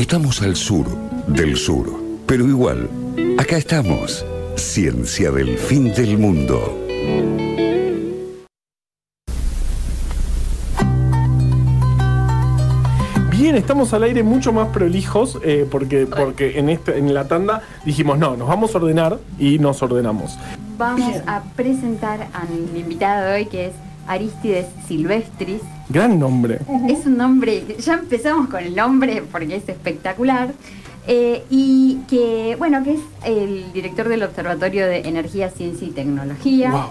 Estamos al sur del sur, pero igual, acá estamos. Ciencia del fin del mundo. Bien, estamos al aire mucho más prolijos eh, porque, porque en, este, en la tanda dijimos, no, nos vamos a ordenar y nos ordenamos. Vamos a presentar a mi invitado de hoy que es Aristides Silvestris. Gran nombre. Es un nombre, ya empezamos con el nombre porque es espectacular. eh, y que, bueno, que es el director del Observatorio de Energía, Ciencia y Tecnología. Wow.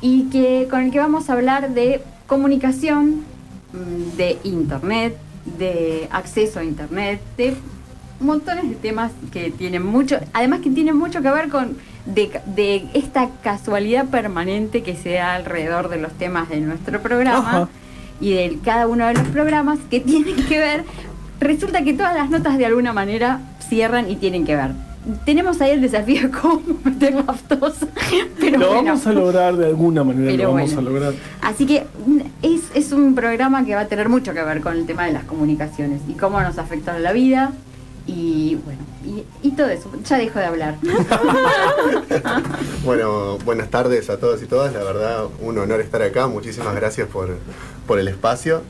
Y que con el que vamos a hablar de comunicación, mm, de internet, de acceso a internet, de montones de temas que tienen mucho, además que tienen mucho que ver con de, de esta casualidad permanente que se da alrededor de los temas de nuestro programa. Y de cada uno de los programas que tienen que ver. Resulta que todas las notas de alguna manera cierran y tienen que ver. Tenemos ahí el desafío de cómo meter laftosa, pero lo bueno. vamos a lograr de alguna manera, Pero lo vamos bueno. a lograr. Así que mm, es, es un programa que va a tener mucho que ver con el tema de las comunicaciones y cómo nos afectan la vida y bueno, y, y todo eso. Ya dejo de hablar. Bueno, buenas tardes a todos y todas. La verdad, un honor estar acá. Muchísimas gracias por, por el espacio.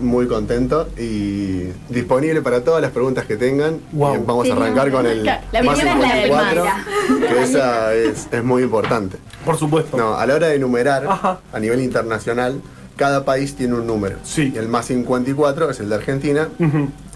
Muy contento y disponible para todas las preguntas que tengan. Wow. Vamos a arrancar con el La más primera es la del 54, más. que esa es, es muy importante. Por supuesto. No, a la hora de enumerar Ajá. a nivel internacional, cada país tiene un número. Sí. El más 54 es el de Argentina,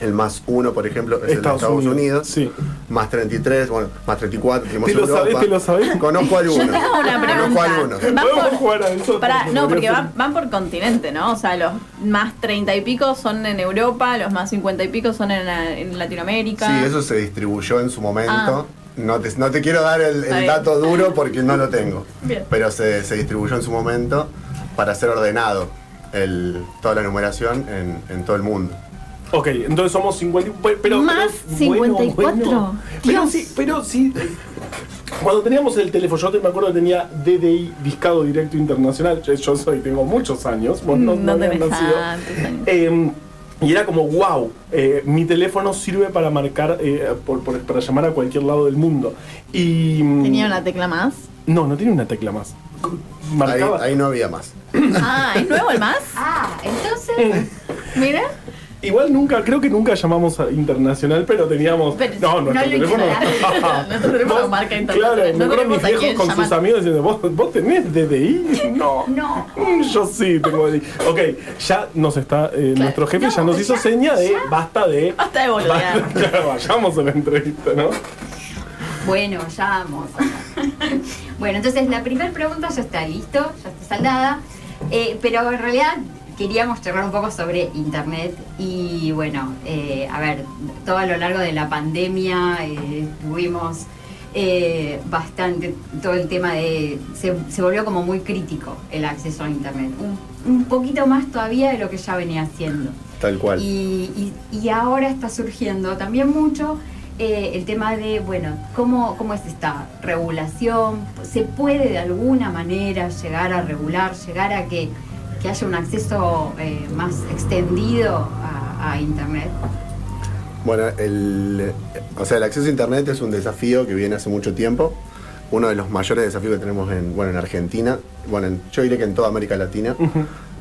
el más 1, por ejemplo, es Estados el de Estados Unidos, Unidos, sí. más 33, bueno, más 34, tenemos ¿Te lo Europa. sabés, te lo sabés? Conozco algunos. Yo tengo una Conozco pregunta. algunos. Va Podemos por- jugar a eso. No, porque van, van por continente, ¿no? O sea, los más treinta y pico son en Europa, los más cincuenta y pico son en, en Latinoamérica. Sí, eso se distribuyó en su momento. Ah. No, te, no te quiero dar el, el dato duro porque no lo tengo. Bien. Pero se, se distribuyó en su momento para ser ordenado el, toda la numeración en, en todo el mundo. Ok, entonces somos 50. Pero, pero- Más pero- 54. Pero Dios. sí, pero sí. Cuando teníamos el teléfono, yo te- me acuerdo que tenía DDI, Discado Directo Internacional. Yo, yo soy, tengo muchos años. Vos no, Mm, no nacido. Eh, y era como, wow, eh, mi teléfono sirve para marcar, eh, por- por- para llamar a cualquier lado del mundo. Y. mm, Tenía una tecla más. No, no tiene una tecla más. Ahí, Marcaba. ahí no había más. Ah, ¿es nuevo el más? Ah, entonces. Mira. Igual nunca, creo que nunca llamamos a internacional, pero teníamos. Pero no, nuestro no lo teléfono. Nuestro teléfono Vos- marca internacional. Claro, No me acuerdo tenemos mis a viejos quién con sus llamar. amigos diciendo, ¿vos, vos tenés DDI? No. No. Mm, Yo sí tengo DDI. Ok, ya nos está. eh, Nuestro jefe ya No, nos hizo ya, seña de ya. basta de. Basta de boludear. Claro, vayamos a la entrevista, ¿no? Bueno, ya vamos. bueno, entonces la primera pregunta ya está listo, ya está saldada. Eh, pero en realidad queríamos charlar un poco sobre internet y bueno, eh, a ver, todo a lo largo de la pandemia eh, tuvimos eh, bastante todo el tema de. Se, se volvió como muy crítico el acceso a internet. Un, un poquito más todavía de lo que ya venía haciendo. Tal cual. Y, y- y ahora está surgiendo también mucho eh, el tema de, bueno, ¿cómo, ¿cómo es esta regulación? ¿Se puede de alguna manera llegar a regular, llegar a que, que haya un acceso eh, más extendido a, a Internet? Bueno, el, o sea, el acceso a Internet es un desafío que viene hace mucho tiempo. Uno de los mayores desafíos que tenemos en, bueno, en Argentina, bueno, en- yo diría que en toda América Latina,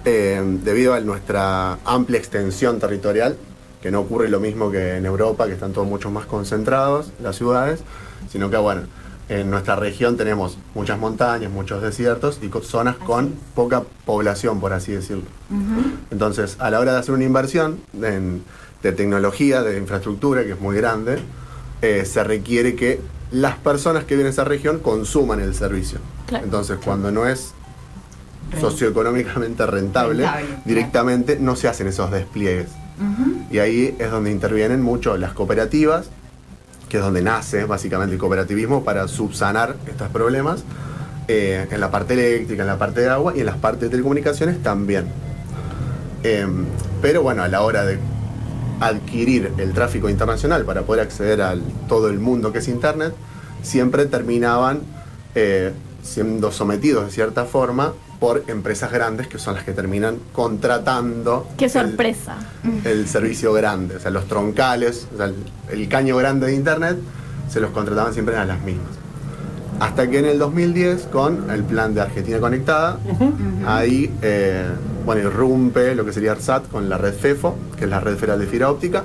eh, debido a nuestra amplia extensión territorial, que no ocurre lo mismo que en Europa, que están todos mucho más concentrados, las ciudades, sino que, bueno, en nuestra región tenemos muchas montañas, muchos desiertos y zonas con poca población, por así decirlo. Entonces, a la hora de hacer una inversión en- de tecnología, de infraestructura, que es muy grande, eh, se requiere que las personas que viven en esa región consuman el servicio. Claro. Entonces, cuando no es socioeconómicamente rentable, Rentable, directamente no se hacen esos despliegues. Y ahí es donde intervienen mucho las cooperativas, que es donde nace básicamente el cooperativismo para subsanar estos problemas, eh, en la parte eléctrica, en la parte de agua y en las partes de telecomunicaciones también. Em, pero bueno, a la hora de adquirir el tráfico internacional para poder acceder a todo el mundo que es Internet, siempre terminaban eh, siendo sometidos de cierta forma por empresas grandes que son las que terminan contratando. Qué sorpresa. el servicio grande, o sea, los troncales, o sea, el, el caño grande de internet, se los contrataban siempre a las mismas. Hasta que en el 2010, con el plan de Argentina Conectada, ahí, eh, bueno, irrumpe lo que sería ARSAT con la red FEFO, que es la red federal de fibra óptica,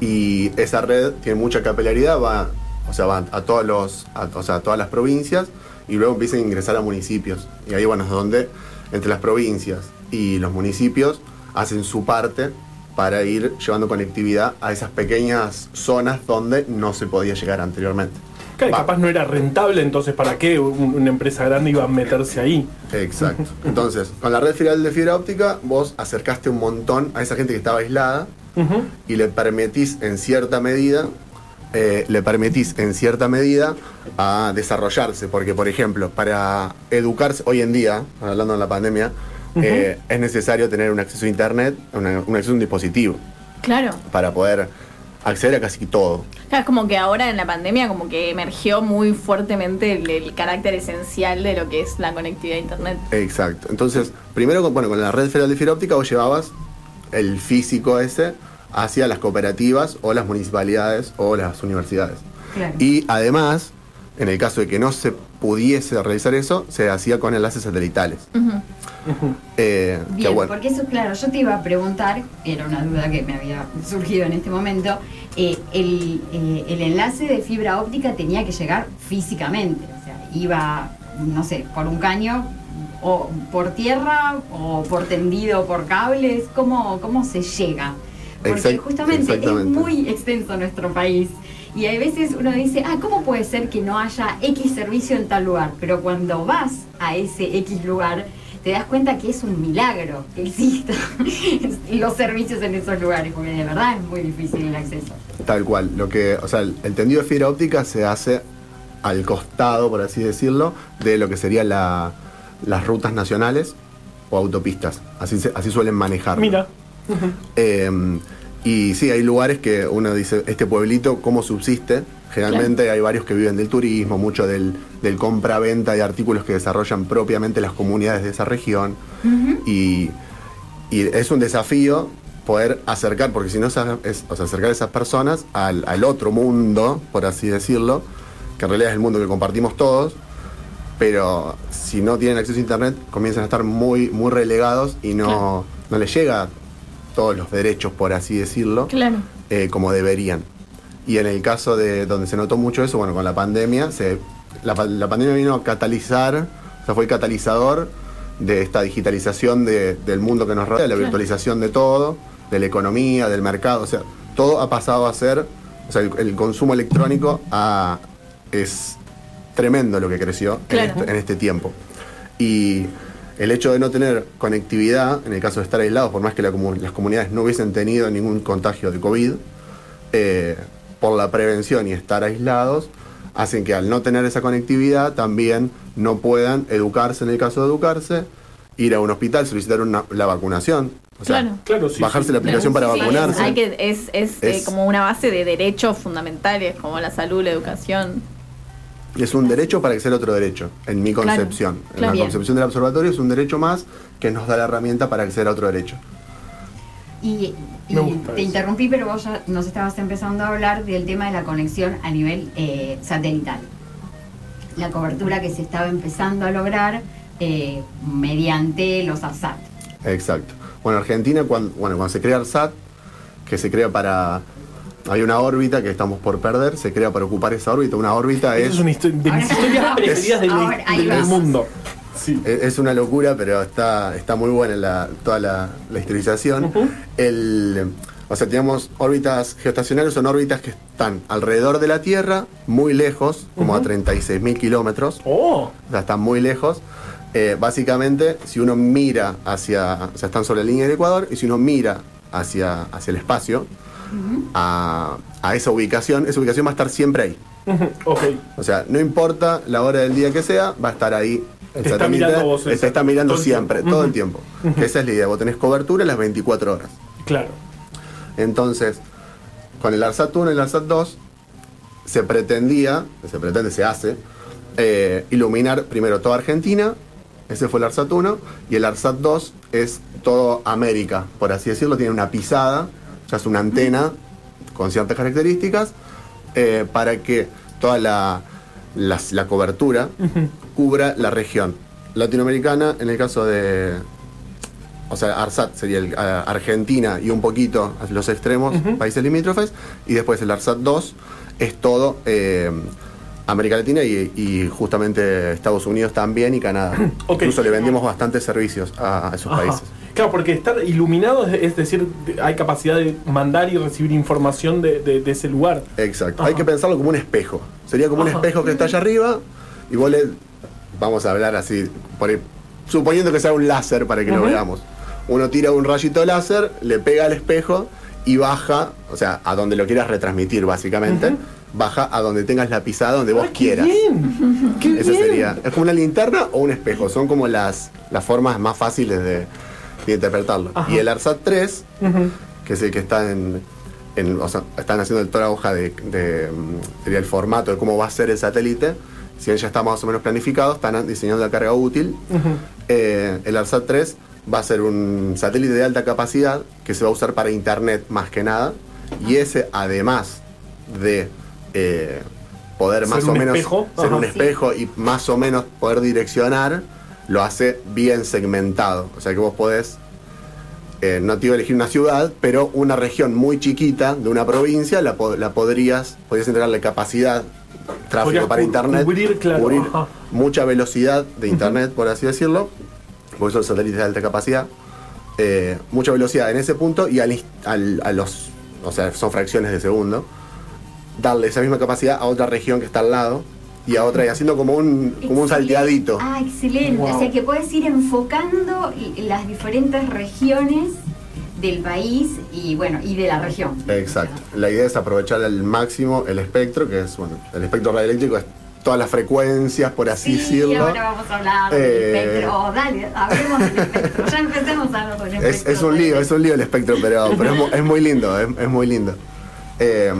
y esa red tiene mucha capilaridad, va, o sea, va a, todos los, a, o sea, a todas las provincias y luego empiezan a ingresar a municipios. Y ahí, bueno, es donde entre las provincias y los municipios hacen su parte para ir llevando conectividad a esas pequeñas zonas donde no se podía llegar anteriormente. Claro, Va. capaz no era rentable, entonces ¿para qué un- una empresa grande iba a meterse ahí? Exacto. Entonces, con la red federal de fibra óptica, vos acercaste un montón a esa gente que estaba aislada y le permitís en cierta medida, eh, le permitís en cierta medida a desarrollarse. Porque, por ejemplo, para educarse hoy en día, hablando de la pandemia, eh, es necesario tener un acceso a internet, una- un acceso a un dispositivo, Claro. para poder acceder a casi todo. Claro, es como que ahora en la pandemia como que emergió muy fuertemente el, el carácter esencial de lo que es la conectividad a internet. Exacto. Entonces, primero con, bueno, con la red federal de fibra óptica vos llevabas el físico ese hacia las cooperativas o las municipalidades o las universidades. Claro. Y además, en el caso de que no se pudiese realizar eso, se hacía con enlaces satelitales. Eh, que Bien, bueno, porque eso, claro, yo te iba a preguntar, era una duda que me había surgido en este momento, eh, el, eh, el enlace de fibra óptica tenía que llegar físicamente, o sea, iba, no sé, por un caño, o por tierra, o por tendido, por cables, ¿cómo, cómo se llega? Porque Exact- justamente es muy extenso nuestro país. Y hay veces uno dice, ah, ¿cómo puede ser que no haya X servicio en tal lugar? Pero cuando vas a ese X lugar, te das cuenta que es un milagro que existan los servicios en esos lugares, porque de verdad es muy difícil el acceso. Tal cual. Lo que, o sea, el, el tendido de fibra óptica se hace al costado, por así decirlo, de lo que serían la- las rutas nacionales o autopistas. Así, se- así suelen manejarlo. Mira, Eh, y sí, hay lugares que uno dice, este pueblito, ¿cómo subsiste? Generalmente hay varios que viven del turismo, mucho del, del compra-venta de artículos que desarrollan propiamente las comunidades de esa región. y, y es un desafío poder acercar, porque si no es, es- o sea, acercar a esas personas al, al otro mundo, por así decirlo, que en realidad es el mundo que compartimos todos, pero si no tienen acceso a internet comienzan a estar muy, muy relegados y no, no les llega todos los derechos, por así decirlo, Claro. eh, como deberían. Y en el caso de donde se notó mucho eso, bueno, con la pandemia, se, la, pa- la pandemia vino a catalizar, o sea, fue el catalizador de esta digitalización de- del mundo que nos rodea, de la Claro. virtualización de todo, de la economía, del mercado, o sea, todo ha pasado a ser, o sea, el, el consumo electrónico es tremendo lo que creció en Claro. este- en este tiempo. Y el hecho de no tener conectividad, en el caso de estar aislados, por más que la las comunidades no hubiesen tenido ningún contagio de COVID, eh, por la prevención y estar aislados, hacen que al no tener esa conectividad también no puedan educarse en el caso de educarse, ir a un hospital, solicitar una- la vacunación. O sea, Claro. claro, sí. bajarse sí. la aplicación para Sí, vacunarse. hay que, es es, eh, Es- como una base de derechos fundamentales como la salud, la educación. Es un derecho para acceder a otro derecho, en mi Claro, concepción. en claro. la Bien. concepción del observatorio es un derecho más que nos da la herramienta para acceder a otro derecho. Y, te eso. interrumpí, pero vos ya nos estabas empezando a hablar del tema de la conexión a nivel eh, satelital. La cobertura que se estaba empezando a lograr eh, mediante los ARSAT. Exacto. Bueno, Argentina, cuando, bueno, cuando se crea ARSAT, que se crea para... Hay una órbita que estamos por perder, se crea para ocupar esa órbita. Una órbita es, es una histo- de mis historias preferidas del, mundo. Sí. es una locura, pero está, está muy buena la, toda la, la historización. El, o sea, tenemos órbitas geoestacionarias, son órbitas que están alrededor de la Tierra, muy lejos, como a 36.000 kilómetros. Oh, o sea, están muy lejos. Eh, básicamente, si uno mira hacia, o sea, están sobre la línea del Ecuador, y si uno mira hacia, hacia el espacio, a, a esa ubicación, esa ubicación va a estar siempre ahí. ok. O sea, no importa la hora del día que sea, va a estar ahí. El Te está mirando vos, te está exacto. mirando Todo el siempre, todo el tiempo. Esa es la idea, vos tenés cobertura las 24 horas. Claro. Entonces, con el ARSAT 1 y el ARSAT 2, se pretendía, se pretende, se hace, eh, iluminar primero toda Argentina, ese fue el ARSAT 1, y el ARSAT 2 es todo América, por así decirlo, tiene una pisada, sea, es una antena con ciertas características, eh, para que toda la, la cobertura cubra la región latinoamericana, en el caso de, o sea, ARSAT sería el, Argentina y un poquito los extremos, países limítrofes, y después el ARSAT 2 es todo eh, América Latina y, y justamente Estados Unidos también y Canadá. Incluso le vendimos bastantes servicios a, a esos Ajá. países. Claro, porque estar iluminado es, decir, de- hay capacidad de mandar y recibir información de, de- de ese lugar. Exacto. Ajá. Hay que pensarlo como un espejo. Sería como un espejo que está allá arriba y vos le. Vamos a hablar así, por suponiendo que sea un láser para que lo veamos. Uno tira un rayito láser, le pega al espejo y baja, o sea, a donde lo quieras retransmitir, básicamente. Baja a donde tengas la pisada, donde vos Ah, qué quieras. bien! ¡Qué Eso bien! sería. Es como una linterna o un espejo. Son como las, las formas más fáciles de, de interpretarlo. Ajá. Y el ARSAT 3, Ujú. que es el que está en. en- o sea, están haciendo toda la hoja de, de, sería el formato de cómo va a ser el satélite. Si bien ya está más o menos planificado, están diseñando la carga útil. Eh, el ARSAT 3 va a ser un satélite de alta capacidad que se va a usar para internet más que nada. Y ese, además de eh, poder más o menos espejo, ser ajá. un espejo y más o menos poder direccionar, lo hace bien segmentado. O sea que vos podés, eh, no te iba a elegir una ciudad, pero una región muy chiquita de una provincia la, la podrías, podrías entregarle capacidad, tráfico Podrías para internet, cubrir, claro, mucha velocidad de internet, por así decirlo, porque son satélites de alta capacidad, eh, mucha velocidad en ese punto y al, al- a los, o sea, son fracciones de segundo, darle esa misma capacidad a otra región que está al lado y a otra y haciendo como un, como un salteadito. Ah, excelente. Wow. O sea que puedes ir enfocando las diferentes regiones del país y bueno, y de la región. Exacto. La idea es aprovechar al máximo el espectro, que es, bueno, el espectro radioeléctrico es todas las frecuencias, por así Sí, decirlo. ahora vamos a hablar del Eh, espectro. Oh, dale, hablemos del espectro. Ya empecemos a hablar del espectro. Es, es un lío, es un lío el espectro, pero, pero es muy lindo, es, es muy lindo. Eh,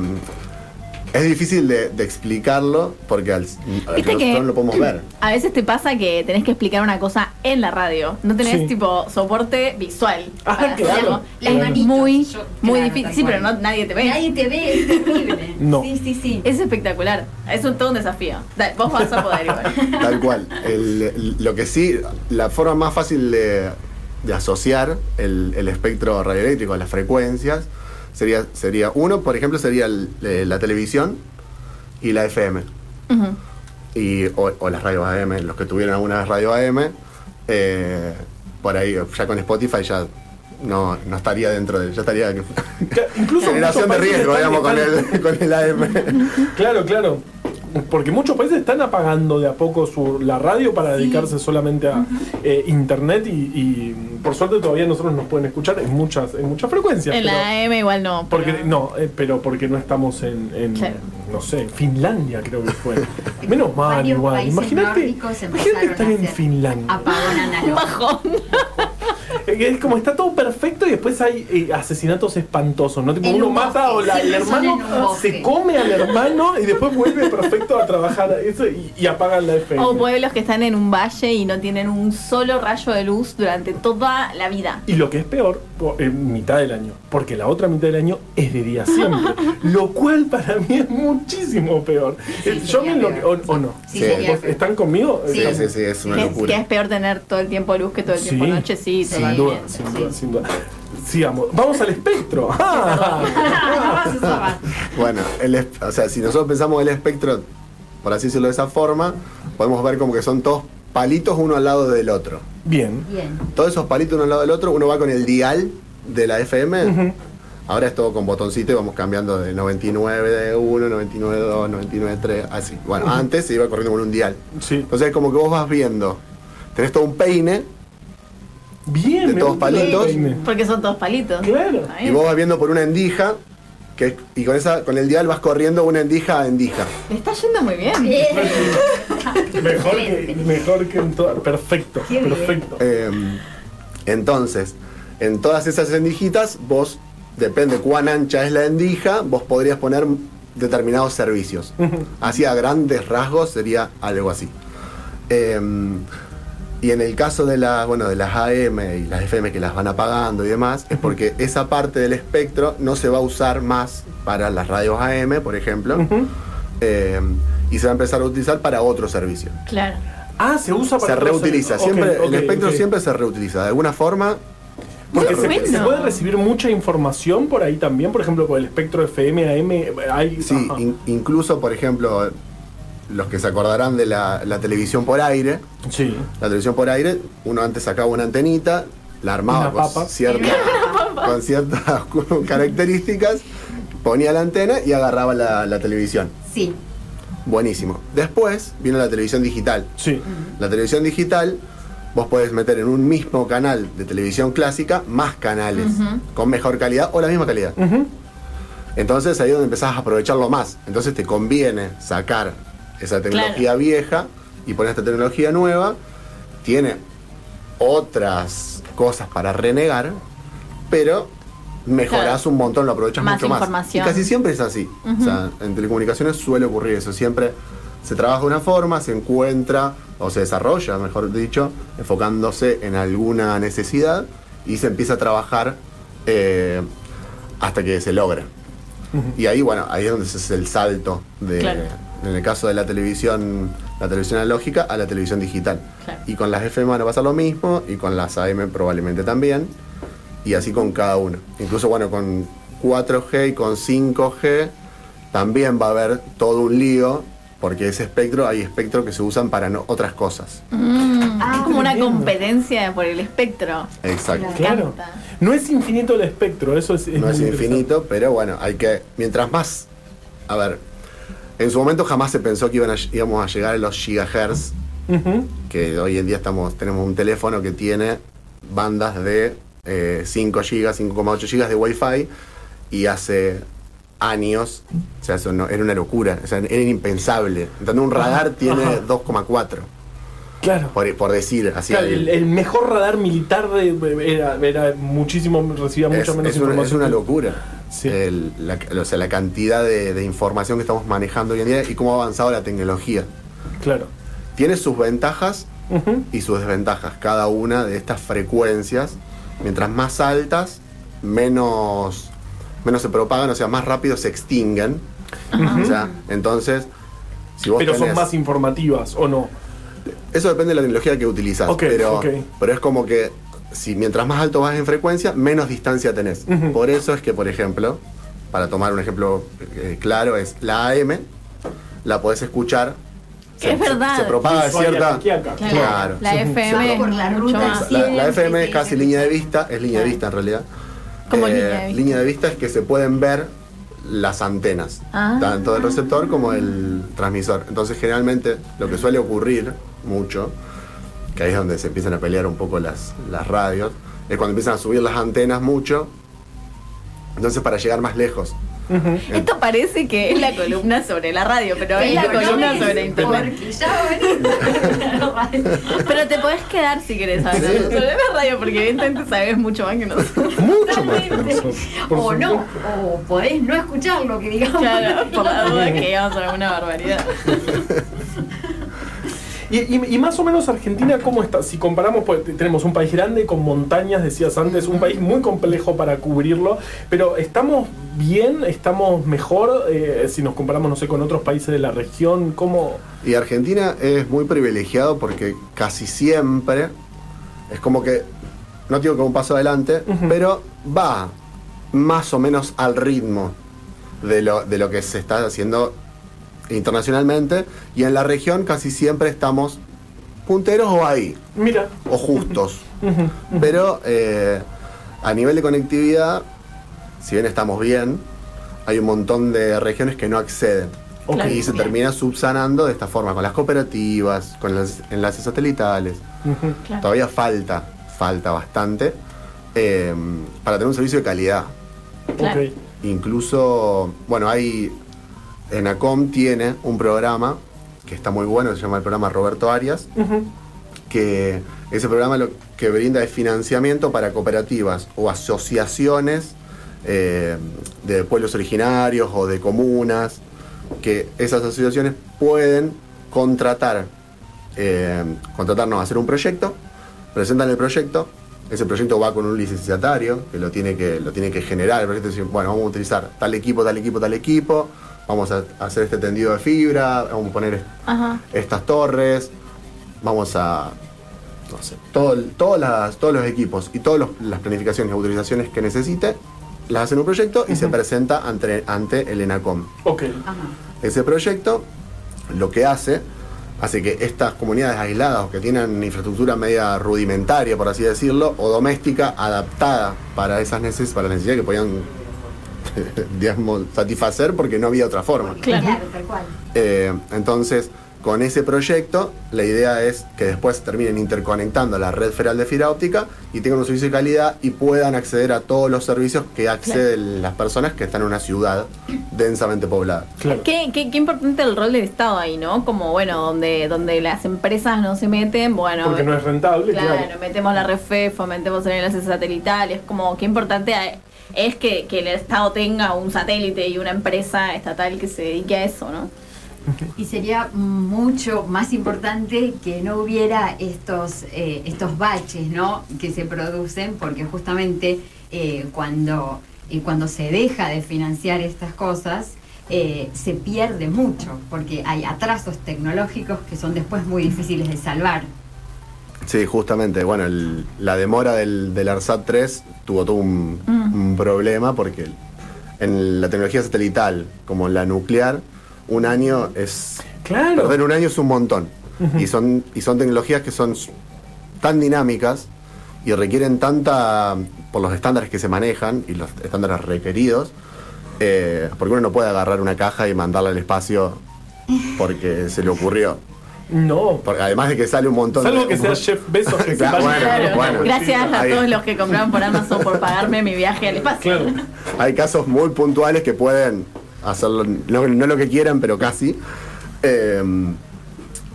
es difícil de, de explicarlo porque al, Viste que no lo podemos ver. a veces te pasa que tenés que explicar una cosa en la radio. No tenés Sí. tipo soporte visual. Ah, para claro. Es manitos, muy, yo- muy claro, difícil. Sí, pero no, nadie te ve. Nadie te ve, es terrible. No. Sí, sí, sí. Es espectacular. Es un, todo un desafío. Dale, vos vas a poder igual. Tal cual. El- el- lo que sí, la forma más fácil de, de asociar el, el espectro radioeléctrico a las frecuencias sería, sería uno, por ejemplo, sería el- eh, la televisión y la FM. Y, o, o las radios AM, los que tuvieron alguna vez radio AM, eh, por ahí, ya con Spotify ya no, no estaría dentro de, ya estaría Que Incluso generación de riesgo, digamos, con el, con el AM. Claro, claro. Porque muchos países están apagando de a poco su, la radio para Sí. dedicarse solamente a eh, internet y, y, por suerte todavía nosotros nos pueden escuchar en muchas, en muchas frecuencias. En pero- la AM igual no. pero- porque, no, eh, pero porque no estamos en, en, Claro. no sé, Finlandia creo que fue. Menos mal Varios igual. Imagínate, imagínate estar en Finlandia. Apagón analógico. Es como está todo perfecto y después hay eh, asesinatos espantosos, ¿no? Tipo, En uno un mata bosque, o la- el hermano se come al hermano y después vuelve perfecto a trabajar eso y, y apagan la FM. O pueblos que están en un valle y no tienen un solo rayo de luz durante toda la vida. Y lo que es peor, en mitad del año, porque la otra mitad del año es de día siempre, lo cual para mí es muchísimo peor. Sí, Eh, Yo me peor. o, o no. Sí, Sí. sería ¿Vos peor. ¿Están conmigo? Sí. Sí, Eh, sí, sí, es una Que es, locura. que es peor tener todo el tiempo luz que todo el tiempo noche, sí, sin duda, totalmente. sin sí. duda, sin duda. Sigamos, vamos al espectro. Va. Bueno, el es- o sea, si nosotros pensamos el espectro, por así decirlo de esa forma, podemos ver como que son todos palitos uno al lado del otro. Bien. Bien. Todos esos palitos uno al lado del otro, uno va con el dial de la FM. Ahora es todo con botoncito y vamos cambiando de 99 de 1, 99 de 2, 99 de 3, así. Bueno, antes se iba corriendo con un dial. Sí. Entonces es como que vos vas viendo, tenés todo un peine Bien. De todos palitos. Porque son todos palitos. Claro. Y vos vas viendo por una endija que, y con esa con el dial vas corriendo una endija a endija. Le está yendo muy bien. Mejor que, mejor que en todo. Perfecto, perfecto. Eh, entonces, en todas esas endijitas, vos, depende cuán ancha es la endija, vos podrías poner determinados servicios. Así a grandes rasgos sería algo así. Eh, Y en el caso de, la, bueno, de las AM y las FM que las van apagando y demás, es porque esa parte del espectro no se va a usar más para las radios AM, por ejemplo, eh, y se va a empezar a utilizar para otro servicio. Claro. Ah, se usa para Se reutiliza, Ok, siempre, ok, el espectro siempre se reutiliza. De alguna forma, Porque se, Bueno. se puede recibir mucha información por ahí también, por ejemplo, con el espectro FM, AM, hay... sí, in- incluso, por ejemplo, los que se acordarán de la, la televisión por aire, Sí. la televisión por aire, uno antes sacaba una antenita, la armaba Una papa. con, cierta- con ciertas características, ponía la antena y agarraba la, la televisión. Sí. Buenísimo. Después vino la televisión digital. Sí. La televisión digital, vos podés meter en un mismo canal de televisión clásica más canales con mejor calidad o la misma calidad. Entonces ahí es donde empezás a aprovecharlo más. Entonces te conviene sacar esa tecnología vieja y poner esta tecnología nueva. Tiene otras cosas para renegar, pero mejorás Claro. un montón, lo aprovechas Más mucho más. información. Y casi siempre es así. O sea, en telecomunicaciones suele ocurrir eso. Siempre se trabaja de una forma, se encuentra o se desarrolla, mejor dicho, enfocándose en alguna necesidad y se empieza a trabajar eh, hasta que se logra. Y ahí, bueno, ahí es donde se hace el salto de, Claro. En el caso de la televisión, la televisión analógica a la televisión digital. Claro. Y con las FM van a pasar lo mismo, y con las AM probablemente también, y así con cada uno. Incluso, bueno, con 4G y con 5G también va a haber todo un lío, porque ese espectro, hay espectros que se usan para no- otras cosas. Ah, es como una competencia por el espectro. Exacto. Me Claro. No es infinito el espectro, eso es, no muy es infinito, pero bueno, hay que. Mientras más. A ver. En su momento jamás se pensó que iban a- íbamos a llegar a los gigahertz, que hoy en día estamos, tenemos un teléfono que tiene bandas de eh, 5 GB, 5,8 GB de Wi-Fi, y hace años, o sea, eso no- era una locura, o sea, era impensable. Entonces un radar tiene Ajá. 2,4, Claro. por, por decir así. Claro, el, el mejor radar militar de, era, era muchísimo, recibía es, mucha menos es una, es información. una locura. Sí. El- la, o sea, la cantidad de, de información que estamos manejando hoy en día y cómo ha avanzado la tecnología. Claro. Tiene sus ventajas y sus desventajas. Cada una de estas frecuencias, mientras más altas, menos, menos se propagan, o sea, más rápido se extinguen. O sea, entonces, si vos Pero son más informativas, ¿o no? Eso depende de la tecnología que utilizas. Ok, pero, ok. pero es como que si mientras más alto vas en frecuencia, menos distancia tenés. Por eso es que, por ejemplo, para tomar un ejemplo eh, claro, es la AM, la podés escuchar. Es verdad. Se, propaga y cierta. Claro. Claro. La. FM es Por la ruta. La, la FM es casi línea de vista, es línea de vista en realidad. ¿Cómo Eh, línea de vista? línea de vista es que se pueden ver las antenas, Ah. tanto del receptor como el transmisor. Entonces, generalmente, lo que suele ocurrir mucho, que ahí es donde se empiezan a pelear un poco las, las radios, es cuando empiezan a subir las antenas mucho, entonces para llegar más lejos. Esto parece que es la columna sobre la radio, pero es la no columna es, sobre internet. Porque ya venimos. Pero te podés quedar si querés hablar sobre la radio, porque evidentemente sabes mucho más que nosotros. Mucho más que nosotros. o no, o podés no escuchar lo que digamos. Claro, por la duda que digamos alguna barbaridad. Y, y- y más o menos Argentina, ¿cómo está? Si comparamos, pues tenemos un país grande con montañas, decías antes, un país muy complejo para cubrirlo, pero ¿estamos bien? ¿Estamos mejor? Eh, si nos comparamos, no sé, con otros países de la región, ¿cómo? Y Argentina es muy privilegiado porque casi siempre es como que, no digo que un paso adelante, pero va más o menos al ritmo de lo, de lo que se está haciendo internacionalmente y en la región casi siempre estamos punteros o ahí, Mira. o justos. Pero eh, a nivel de conectividad, si bien estamos bien, hay un montón de regiones que no acceden. Y se termina subsanando de esta forma, con las cooperativas, con los enlaces satelitales. Claro. Todavía falta, falta bastante, eh, para tener un servicio de calidad. Claro. Incluso, bueno, hay, Enacom tiene un programa que está muy bueno, se llama el programa Roberto Arias, que ese programa lo que brinda es financiamiento para cooperativas o asociaciones eh, de pueblos originarios o de comunas, que esas asociaciones pueden contratar eh, contratarnos a hacer un proyecto, presentan el proyecto, ese proyecto va con un licenciatario que lo tiene que, lo tiene que generar, el proyecto dice, bueno, vamos a utilizar tal equipo, tal equipo, tal equipo, vamos a hacer este tendido de fibra, vamos a poner Ajá. estas torres, vamos a, no sé, todo, las- todos los equipos y todas las planificaciones y autorizaciones que necesite, las hacen un proyecto y se presenta ante, ante el ENACOM. Ok. Ajá. Ese proyecto lo que hace, hace que estas comunidades aisladas o que tienen infraestructura media rudimentaria, por así decirlo, o doméstica, adaptada para esas neces para las necesidades que podían digamos, satisfacer porque no había otra forma. Claro. tal cual. Eh, entonces, con ese proyecto, la idea es que después terminen interconectando la red federal de fibra óptica y tengan un servicio de calidad y puedan acceder a todos los servicios que acceden las personas que están en una ciudad densamente poblada. Claro. Qué, qué, qué importante el rol del Estado ahí, ¿no? Como, bueno, donde, donde las empresas no se meten, bueno... Porque no es rentable, Claro, claro. metemos la refefo, metemos el enlace satelital, es como qué importante hay- es que, que el Estado tenga un satélite y una empresa estatal que se dedique a eso, ¿no? Y sería mucho más importante que no hubiera estos, eh, estos baches ¿no? que se producen, porque justamente eh, cuando, eh, cuando se deja de financiar estas cosas, eh, se pierde mucho, porque hay atrasos tecnológicos que son después muy difíciles de salvar. Sí, justamente. Bueno, el- la demora del, del ARSAT 3 tuvo todo un, Mm. un problema porque en la tecnología satelital como en la nuclear, un año es... Claro. Perder un año es un montón. y, son, y son tecnologías que son tan dinámicas y requieren tanta, por los estándares que se manejan y los estándares requeridos, eh, porque uno no puede agarrar una caja y mandarla al espacio porque se le ocurrió. No. Porque además de que sale un montón Salvo de... que sea Jeff Bezos que se Claro, vaya- bueno, Claro. bueno. Gracias a Ahí. todos los que compraron por Amazon por pagarme mi viaje al espacio. Claro. Hay casos muy puntuales que pueden hacerlo, no, no lo que quieran, pero casi. Eh,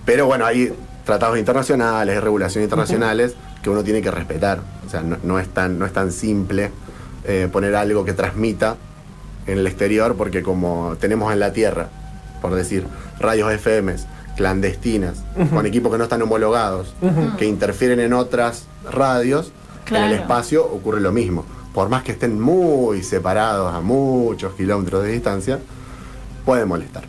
pero bueno, hay tratados internacionales, regulaciones internacionales que uno tiene que respetar. O sea, no, no es, tan, no es tan simple eh, poner algo que transmita en el exterior, porque como tenemos en la Tierra, por decir, radios FMs clandestinas, con equipos que no están homologados, que interfieren en otras radios, en el espacio ocurre lo mismo. Por más que estén muy separados a muchos kilómetros de distancia, pueden molestar.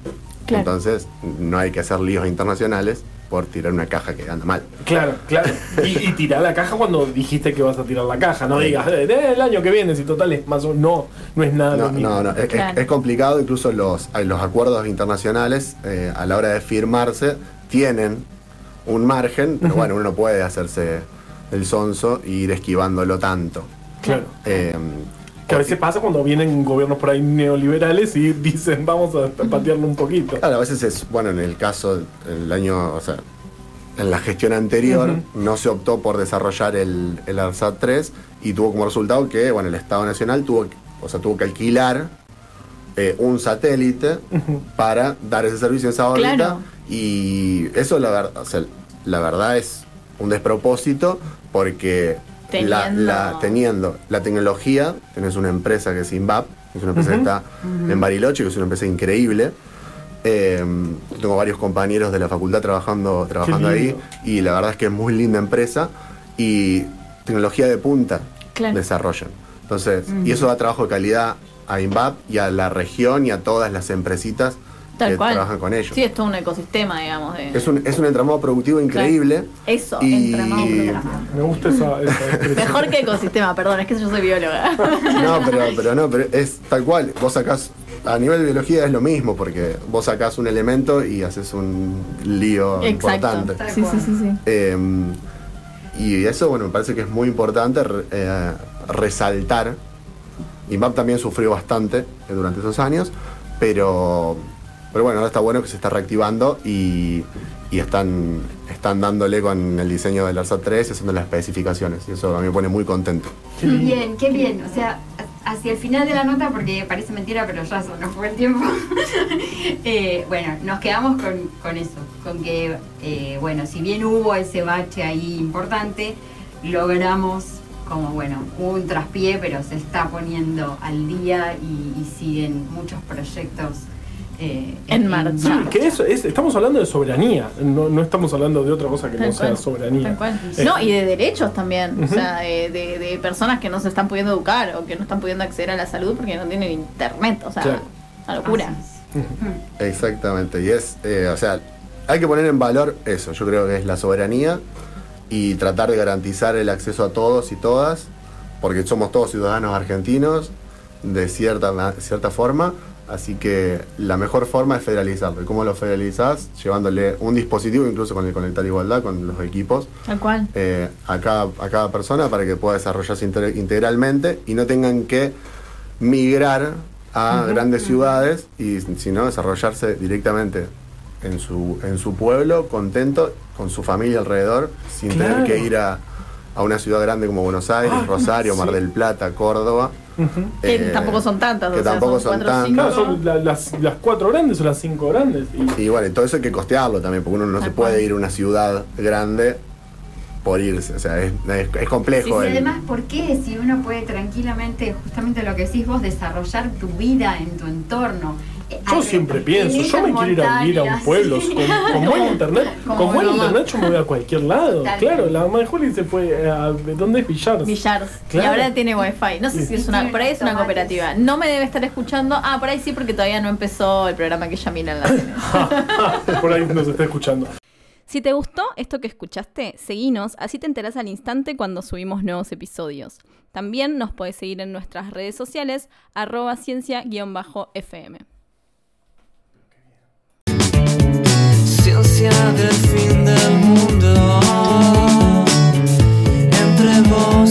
Claro. Entonces, no hay que hacer líos internacionales por tirar una caja que anda mal. Claro, claro. Y, y tirar la caja cuando dijiste que vas a tirar la caja. No digas, eh, eh, el año que viene, si total es más o no, no es nada No, lo mismo. no, no, es, es- Claro. es complicado, incluso los, los acuerdos internacionales eh, a la hora de firmarse tienen un margen, pero bueno, uno no puede hacerse el sonso e ir esquivándolo tanto. Claro. Eh, Que a veces pasa cuando vienen gobiernos por ahí neoliberales y dicen, vamos a patearlo un poquito. Claro, a veces es, bueno, en el caso, el año, o sea, en la gestión anterior no se optó por desarrollar el, el ARSAT 3 y tuvo como resultado que, bueno, el Estado Nacional tuvo, que- o sea, tuvo que alquilar eh, un satélite para dar ese servicio en esa órbita Claro. y eso la, ver- o sea, la verdad es un despropósito porque Teniendo- la- teniendo la tecnología, tenés una empresa que es Inbap, que es una empresa que está en Bariloche, que es una empresa increíble. Eh, tengo varios compañeros de la facultad trabajando, trabajando ahí y la verdad es que es muy linda empresa y tecnología de punta Claro. desarrollan. Entonces, y eso da trabajo de calidad a INVAP y a la región y a todas las empresitas Tal que cual. trabajan con ellos. Sí, es todo un ecosistema, digamos. De... Es un, es un entramado productivo increíble. Eso, y- entramado productivo. Me gusta esa. Mejor que ecosistema, perdón, es que yo soy bióloga. No, pero, pero no, pero es tal cual. Vos sacás, a nivel de biología es lo mismo, porque vos sacás un elemento y haces un lío Exacto. importante. Tal Sí, sí, cual. sí, sí. Eh, y eso, bueno, me parece que es muy importante eh, resaltar. IMAP también sufrió bastante durante esos años, pero, pero bueno, ahora está bueno que se está reactivando y, están, están dándole con el diseño del ARSAT 3 y haciendo las especificaciones. Y eso a mí me pone muy contento. Qué bien, qué bien. O sea, hacia el final de la nota, porque parece mentira, pero ya se nos fue el tiempo. Eh, bueno, nos quedamos con, con eso, con que, eh, bueno, si bien hubo ese bache ahí importante, logramos como, bueno, un traspié, pero se está poniendo al día y siguen muchos proyectos eh, En marcha. Sí, que eso es, estamos hablando de soberanía, no, no estamos hablando de otra cosa que Tal no sea soberanía. Eh, No, y de derechos también. O sea, de, de- de personas que no se están pudiendo educar o que no están pudiendo acceder a la salud porque no tienen internet. O sea, Claro. una locura. Exactamente, y es, eh, o sea, hay que poner en valor eso, yo creo que es la soberanía y tratar de garantizar el acceso a todos y todas, porque somos todos ciudadanos argentinos de cierta, cierta forma, así que la mejor forma es federalizarlo. ¿Y cómo lo federalizás? Llevándole un dispositivo, incluso con el Conectar Igualdad, con los equipos, Tal cual. eh, a, cada, a cada persona para que pueda desarrollarse integralmente y no tengan que migrar a grandes ciudades y sino desarrollarse directamente en su, en su pueblo, contento, con su familia alrededor, sin Claro. tener que ir a, a una ciudad grande como Buenos Aires, Ah, Rosario, Mar del Plata, Córdoba. Que Eh, tampoco son tantas. que o sea, tampoco son son cuatro o cinco. Claro, son la- las, las cuatro grandes o las cinco grandes. Y, Y bueno, y todo eso hay que costearlo también, porque uno no se puede ir a una ciudad grande por irse. O sea, es, es- es Sí, complejo. sí, el- además, ¿por qué si uno puede tranquilamente, justamente lo que decís vos, desarrollar tu vida en tu entorno? Yo siempre en pienso, yo me quiero ir a vivir a un pueblo sí. con, con buen internet. Como Con buen internet yo me voy a cualquier lado. Tal claro, cual. la mamá de Juli se fue a. ¿Dónde es Villar? Villars. Claro. Y ahora tiene wifi. No sé si es una. Por ahí es una cooperativa. No me debe estar escuchando. Ah, por ahí sí, porque todavía no empezó el programa que ella mira en la tele. Por ahí nos está escuchando. Si te gustó esto que escuchaste, seguinos, así te enterás al instante cuando subimos nuevos episodios. También nos puedes seguir en nuestras redes sociales, arroba ciencia-fm. conciencia del fin del mundo. Entre vos